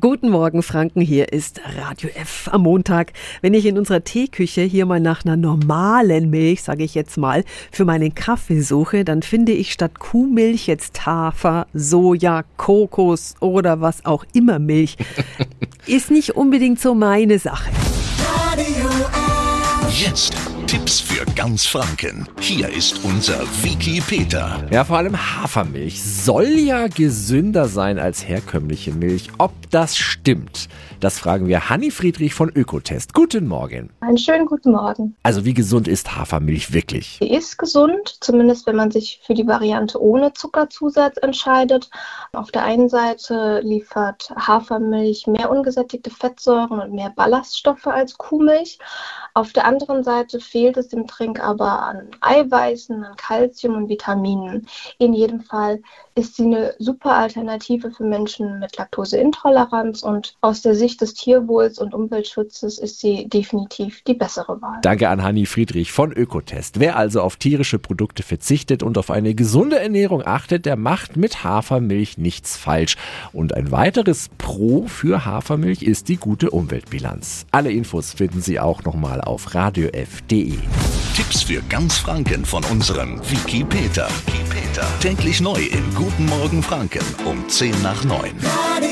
Guten Morgen, Franken. Hier ist Radio F am Montag. Wenn ich in unserer Teeküche hier mal nach einer normalen Milch, sage ich jetzt mal, für meinen Kaffee suche, dann finde ich statt Kuhmilch jetzt Hafer, Soja, Kokos oder was auch immer Milch. ist nicht unbedingt so meine Sache. Radio F. Jetzt Tipps für ganz Franken. Hier ist unser Wiki Peter. Ja, vor allem Hafermilch soll ja gesünder sein als herkömmliche Milch. Ob das stimmt, das fragen wir Hanni Friedrich von Ökotest. Guten Morgen. Einen schönen guten Morgen. Also wie gesund ist Hafermilch wirklich? Sie ist gesund, zumindest wenn man sich für die Variante ohne Zuckerzusatz entscheidet. Auf der einen Seite liefert Hafermilch mehr ungesättigte Fettsäuren und mehr Ballaststoffe als Kuhmilch. Auf der anderen Seite fehlt es dem Trink aber an Eiweißen, an Kalzium und Vitaminen. In jedem Fall ist sie eine super Alternative für Menschen mit Laktoseintoleranz und aus der Sicht des Tierwohls und Umweltschutzes ist sie definitiv die bessere Wahl. Danke an Hanni Friedrich von Ökotest. Wer also auf tierische Produkte verzichtet und auf eine gesunde Ernährung achtet, der macht mit Hafermilch nichts falsch. Und ein weiteres Pro für Hafermilch ist die gute Umweltbilanz. Alle Infos finden Sie auch nochmal auf radiof.de. Tipps für ganz Franken von unserem Wiki Peter. Wiki Peter. Täglich neu in Guten Morgen Franken um 10 nach 9. Radio